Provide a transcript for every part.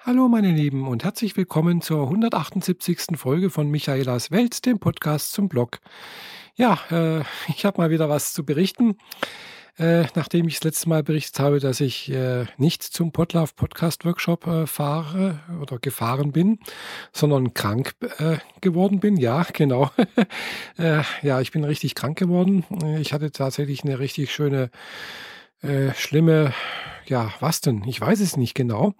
Hallo meine Lieben und herzlich willkommen zur 178. Folge von Michaelas Welt, dem Podcast zum Blog. Ja, äh, ich habe mal wieder was zu berichten. Äh, nachdem ich das letzte Mal berichtet habe, dass ich äh, nicht zum Podlove Podcast Workshop äh, fahre oder gefahren bin, sondern krank äh, geworden bin. Ja, genau. Äh, ja, ich bin richtig krank geworden. Ich hatte tatsächlich eine richtig schöne äh, schlimme, ja, was denn? Ich weiß es nicht genau.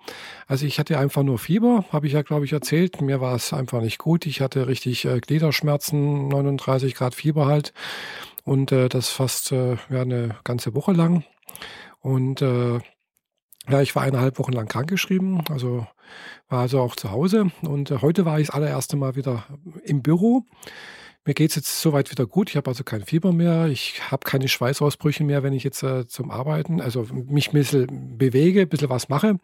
Also ich hatte einfach nur Fieber, habe ich ja, glaube ich, erzählt. Mir war es einfach nicht gut. Ich hatte richtig äh, Gliederschmerzen, 39 Grad Fieber halt. Und äh, das fast äh, ja, eine ganze Woche lang. Und äh, ja, ich war eineinhalb Wochen lang krankgeschrieben, also war also auch zu Hause. Und äh, heute war ich das allererste Mal wieder im Büro. Mir geht es jetzt soweit wieder gut. Ich habe also kein Fieber mehr. Ich habe keine Schweißausbrüche mehr, wenn ich jetzt äh, zum Arbeiten, also mich ein bisschen bewege, ein bisschen was mache.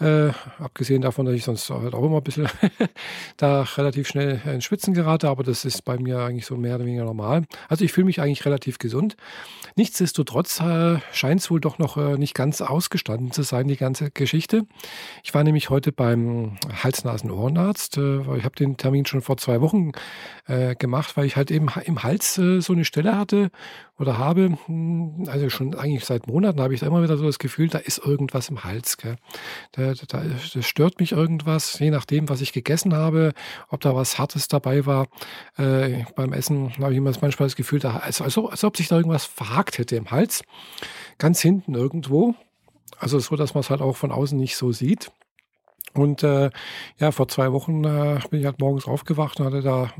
Äh, abgesehen davon, dass ich sonst halt auch immer ein bisschen da relativ schnell ins Schwitzen gerate, aber das ist bei mir eigentlich so mehr oder weniger normal. Also ich fühle mich eigentlich relativ gesund. Nichtsdestotrotz äh, scheint es wohl doch noch äh, nicht ganz ausgestanden zu sein, die ganze Geschichte. Ich war nämlich heute beim Hals-Nasen-Ohrenarzt. Äh, ich habe den Termin schon vor zwei Wochen äh, gemacht, weil ich halt eben im Hals äh, so eine Stelle hatte oder habe. Hm, also schon eigentlich seit Monaten habe ich da immer wieder so das Gefühl, da ist irgendwas im Hals. Gell? Da da, da stört mich irgendwas, je nachdem, was ich gegessen habe, ob da was Hartes dabei war. Äh, beim Essen habe ich manchmal das Gefühl, da, als, als, als ob sich da irgendwas verhakt hätte im Hals. Ganz hinten irgendwo. Also so, dass man es halt auch von außen nicht so sieht. Und äh, ja, vor zwei Wochen äh, bin ich halt morgens aufgewacht und hatte da,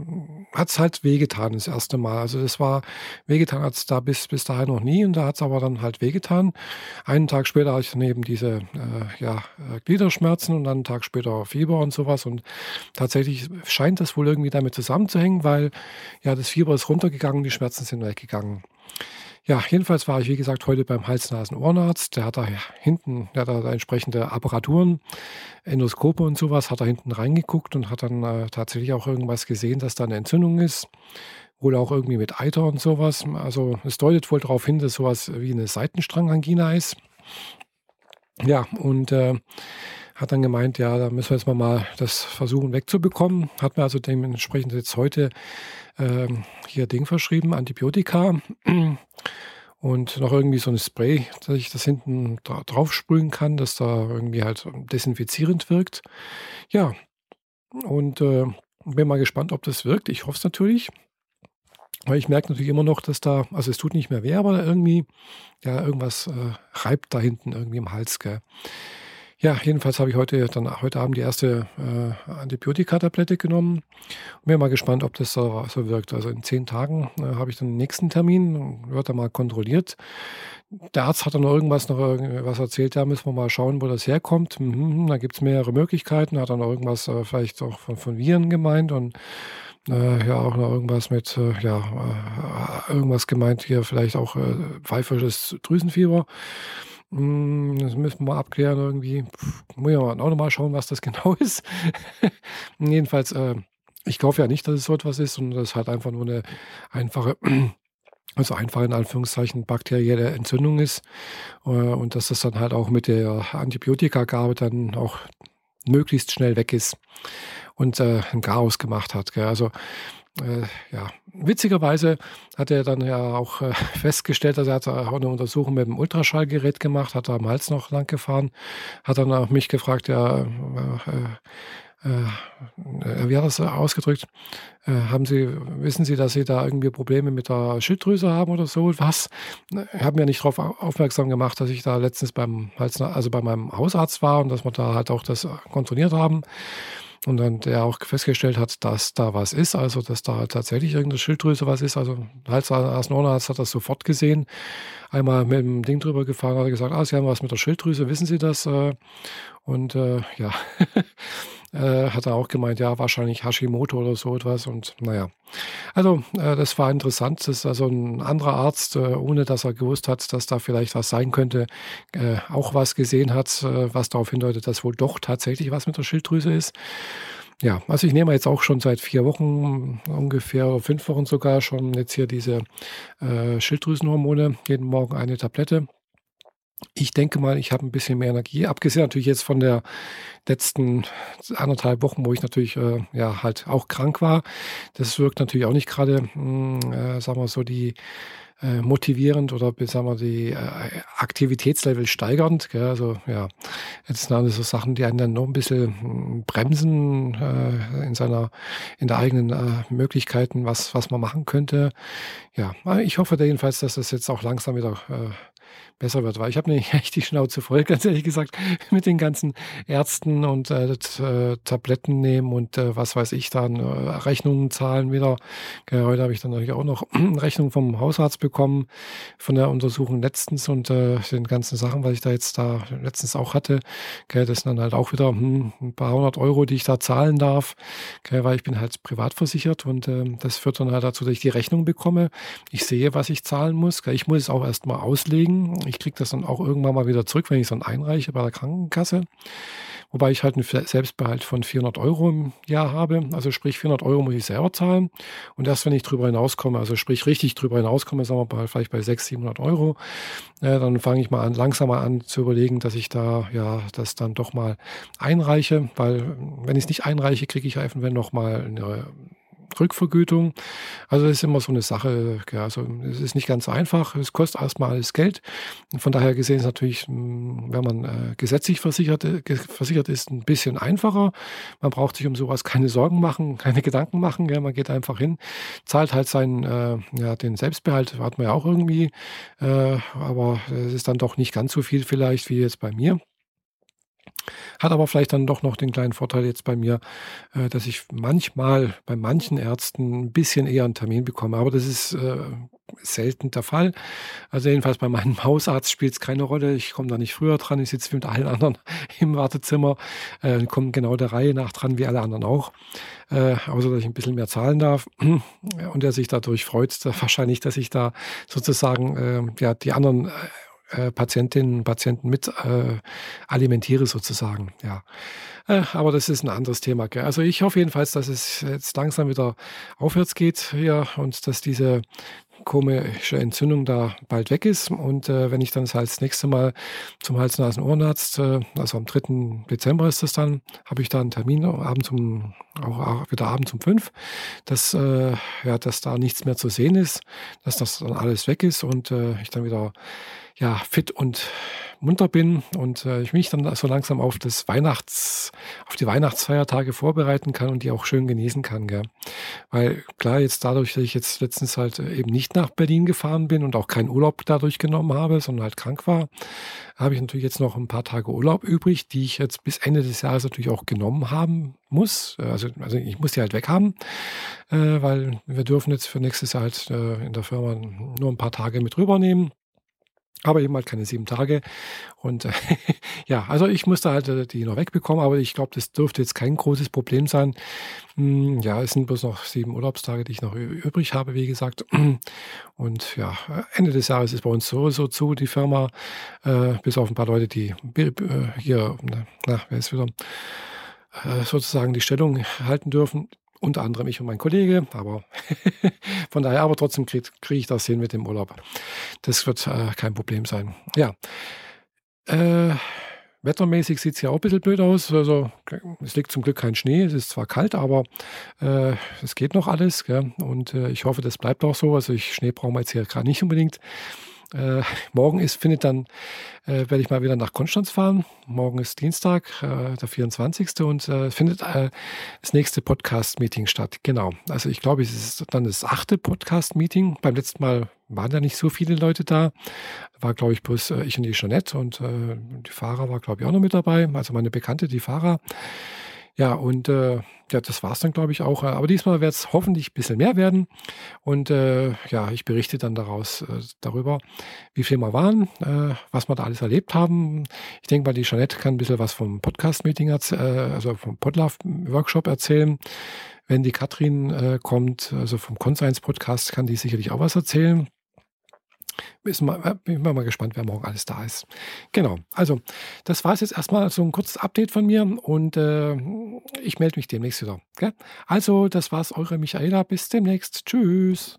hat es halt wehgetan das erste Mal. Also das war, wehgetan hat es da bis, bis dahin noch nie und da hat es aber dann halt wehgetan. Einen Tag später hatte ich dann eben diese äh, ja, äh, Gliederschmerzen und dann einen Tag später Fieber und sowas. Und tatsächlich scheint das wohl irgendwie damit zusammenzuhängen, weil ja, das Fieber ist runtergegangen, die Schmerzen sind weggegangen. Ja, jedenfalls war ich, wie gesagt, heute beim Hals-Nasen-Ohrenarzt. Der hat da hinten, der hat da entsprechende Apparaturen, Endoskope und sowas, hat da hinten reingeguckt und hat dann äh, tatsächlich auch irgendwas gesehen, dass da eine Entzündung ist. Wohl auch irgendwie mit Eiter und sowas. Also es deutet wohl darauf hin, dass sowas wie eine Seitenstrangangina ist. Ja, und äh, hat dann gemeint, ja, da müssen wir jetzt mal, das versuchen wegzubekommen. Hat mir also dementsprechend jetzt heute ähm, hier Ding verschrieben, Antibiotika und noch irgendwie so ein Spray, dass ich das hinten dra drauf sprühen kann, dass da irgendwie halt desinfizierend wirkt. Ja, und äh, bin mal gespannt, ob das wirkt. Ich hoffe es natürlich. Weil ich merke natürlich immer noch, dass da, also es tut nicht mehr weh, aber irgendwie, ja, irgendwas äh, reibt da hinten irgendwie im Hals, gell. Ja, jedenfalls habe ich heute dann heute Abend die erste äh, Antibiotika-Tablette genommen. Und bin mal gespannt, ob das so, so wirkt. Also in zehn Tagen äh, habe ich dann den nächsten Termin, wird dann mal kontrolliert. Der Arzt hat dann noch irgendwas noch was erzählt, da müssen wir mal schauen, wo das herkommt. Mhm, da gibt es mehrere Möglichkeiten, hat dann noch irgendwas äh, vielleicht auch von, von Viren gemeint und äh, ja auch noch irgendwas mit, äh, ja, äh, irgendwas gemeint hier, vielleicht auch äh, pfeifersches Drüsenfieber. Hm, das müssen wir abklären irgendwie. Muss ja auch nochmal schauen, was das genau ist. Jedenfalls, äh, ich glaube ja nicht, dass es so etwas ist, sondern das ist halt einfach nur eine einfache, also einfach in Anführungszeichen bakterielle Entzündung ist. Äh, und dass das dann halt auch mit der Antibiotikagabe dann auch möglichst schnell weg ist und äh, ein Chaos gemacht hat. Gell? Also äh, ja, witzigerweise hat er dann ja auch äh, festgestellt, dass er hat auch eine Untersuchung mit dem Ultraschallgerät gemacht, hat da am Hals noch lang gefahren, hat dann auch mich gefragt, ja, äh, äh, wie hat er das ausgedrückt? Äh, haben Sie, wissen Sie, dass Sie da irgendwie Probleme mit der Schilddrüse haben oder so? Was? Ich habe mir nicht darauf aufmerksam gemacht, dass ich da letztens beim Hals, also bei meinem Hausarzt war und dass wir da halt auch das kontrolliert haben und dann der auch festgestellt hat, dass da was ist, also dass da tatsächlich irgendeine Schilddrüse was ist. Also Hals Asnonas hat das sofort gesehen, einmal mit dem Ding drüber gefahren, hat gesagt, ah, Sie haben was mit der Schilddrüse, wissen Sie das? Und äh, ja, äh, hat er auch gemeint, ja, wahrscheinlich Hashimoto oder so etwas. Und naja, also äh, das war interessant. Das ist also ein anderer Arzt, äh, ohne dass er gewusst hat, dass da vielleicht was sein könnte, äh, auch was gesehen hat, äh, was darauf hindeutet, dass wohl doch tatsächlich was mit der Schilddrüse ist. Ja, also ich nehme jetzt auch schon seit vier Wochen ungefähr, fünf Wochen sogar schon jetzt hier diese Schilddrüsenhormone, jeden Morgen eine Tablette. Ich denke mal, ich habe ein bisschen mehr Energie, abgesehen natürlich jetzt von der letzten anderthalb Wochen, wo ich natürlich äh, ja halt auch krank war. Das wirkt natürlich auch nicht gerade, hm, äh, sagen wir so, die äh, motivierend oder sagen wir die äh, Aktivitätslevel steigernd. Gell? Also ja, jetzt sind alles so Sachen, die einen dann noch ein bisschen hm, bremsen äh, in seiner, in der eigenen äh, Möglichkeiten, was, was man machen könnte. Ja, ich hoffe jedenfalls, dass das jetzt auch langsam wieder äh, besser wird, weil ich habe nämlich echt die Schnauze voll, ganz ehrlich gesagt, mit den ganzen Ärzten und äh, äh, Tabletten nehmen und äh, was weiß ich dann, äh, Rechnungen zahlen wieder. Heute habe ich dann natürlich auch noch Rechnung vom Hausarzt bekommen von der Untersuchung letztens und äh, den ganzen Sachen, was ich da jetzt da letztens auch hatte. Okay, das sind dann halt auch wieder hm, ein paar hundert Euro, die ich da zahlen darf, okay, weil ich bin halt privat versichert und äh, das führt dann halt dazu, dass ich die Rechnung bekomme. Ich sehe, was ich zahlen muss. Okay, ich muss es auch erstmal auslegen ich kriege das dann auch irgendwann mal wieder zurück, wenn ich es dann einreiche bei der Krankenkasse. Wobei ich halt einen Selbstbehalt von 400 Euro im Jahr habe. Also sprich 400 Euro muss ich selber zahlen. Und erst wenn ich drüber hinauskomme, also sprich richtig drüber hinauskomme, sagen wir mal vielleicht bei 600, 700 Euro, äh, dann fange ich mal an, langsam mal an zu überlegen, dass ich da ja das dann doch mal einreiche. Weil wenn ich es nicht einreiche, kriege ich eventuell noch mal eine Rückvergütung. Also das ist immer so eine Sache. Ja, also es ist nicht ganz einfach. Es kostet erstmal alles Geld. Von daher gesehen ist natürlich, hm, wenn man äh, gesetzlich versichert, äh, versichert ist, ein bisschen einfacher. Man braucht sich um sowas keine Sorgen machen, keine Gedanken machen. Ja, man geht einfach hin, zahlt halt seinen, äh, ja, den Selbstbehalt, hat man ja auch irgendwie. Äh, aber es ist dann doch nicht ganz so viel vielleicht wie jetzt bei mir. Hat aber vielleicht dann doch noch den kleinen Vorteil jetzt bei mir, äh, dass ich manchmal bei manchen Ärzten ein bisschen eher einen Termin bekomme. Aber das ist äh, selten der Fall. Also jedenfalls bei meinem Hausarzt spielt es keine Rolle. Ich komme da nicht früher dran. Ich sitze mit allen anderen im Wartezimmer, äh, komme genau der Reihe nach dran, wie alle anderen auch. Äh, außer dass ich ein bisschen mehr zahlen darf. Und er sich dadurch freut, wahrscheinlich, dass ich da sozusagen äh, ja, die anderen äh, Patientinnen und Patienten mit äh, alimentiere sozusagen. Ja, äh, aber das ist ein anderes Thema. Gell? Also ich hoffe jedenfalls, dass es jetzt langsam wieder aufwärts geht hier und dass diese komische Entzündung da bald weg ist. Und äh, wenn ich dann das nächste Mal zum Hals-Nasen-Ohrenarzt, äh, also am 3. Dezember ist das dann, habe ich da einen Termin, abends um, auch wieder abends um 5, dass, äh, ja, dass da nichts mehr zu sehen ist, dass das dann alles weg ist und äh, ich dann wieder ja, fit und munter bin und äh, ich mich dann so langsam auf das Weihnachts, auf die Weihnachtsfeiertage vorbereiten kann und die auch schön genießen kann. Gell? Weil klar, jetzt dadurch, dass ich jetzt letztens halt äh, eben nicht nach Berlin gefahren bin und auch keinen Urlaub dadurch genommen habe, sondern halt krank war, habe ich natürlich jetzt noch ein paar Tage Urlaub übrig, die ich jetzt bis Ende des Jahres natürlich auch genommen haben muss. Also, also ich muss die halt weghaben, äh, weil wir dürfen jetzt für nächstes Jahr halt äh, in der Firma nur ein paar Tage mit rübernehmen. Aber eben halt keine sieben Tage. Und äh, ja, also ich musste halt äh, die noch wegbekommen, aber ich glaube, das dürfte jetzt kein großes Problem sein. Hm, ja, es sind bloß noch sieben Urlaubstage, die ich noch übrig habe, wie gesagt. Und ja, Ende des Jahres ist bei uns sowieso zu, die Firma, äh, bis auf ein paar Leute, die äh, hier, na, wer ist wieder, äh, sozusagen die Stellung halten dürfen unter anderem ich und mein Kollege, aber von daher, aber trotzdem kriege krieg ich das hin mit dem Urlaub. Das wird äh, kein Problem sein. Ja. Äh, wettermäßig sieht es ja auch ein bisschen blöd aus. Also es liegt zum Glück kein Schnee. Es ist zwar kalt, aber äh, es geht noch alles. Gell? Und äh, ich hoffe, das bleibt auch so. Also ich, Schnee brauchen wir jetzt hier gerade nicht unbedingt. Äh, morgen ist, findet dann, äh, werde ich mal wieder nach Konstanz fahren. Morgen ist Dienstag, äh, der 24. und äh, findet äh, das nächste Podcast-Meeting statt. Genau. Also ich glaube, es ist dann das achte Podcast-Meeting. Beim letzten Mal waren ja nicht so viele Leute da. War, glaube ich, bloß äh, ich und die Jeanette und die Fahrer war, glaube ich, auch noch mit dabei. Also meine Bekannte, die Fahrer. Ja, und äh, ja, das war es dann, glaube ich, auch. Aber diesmal wird es hoffentlich ein bisschen mehr werden. Und äh, ja, ich berichte dann daraus äh, darüber, wie viel wir waren, äh, was wir da alles erlebt haben. Ich denke mal, die Jeanette kann ein bisschen was vom Podcast-Meeting, äh, also vom Podlove-Workshop erzählen. Wenn die Katrin äh, kommt, also vom Conscience-Podcast, kann die sicherlich auch was erzählen. Bin mal, bin mal gespannt, wer morgen alles da ist. Genau, also das war es jetzt erstmal so ein kurzes Update von mir und äh, ich melde mich demnächst wieder. Gell? Also, das war's, eure Michaela. Bis demnächst. Tschüss.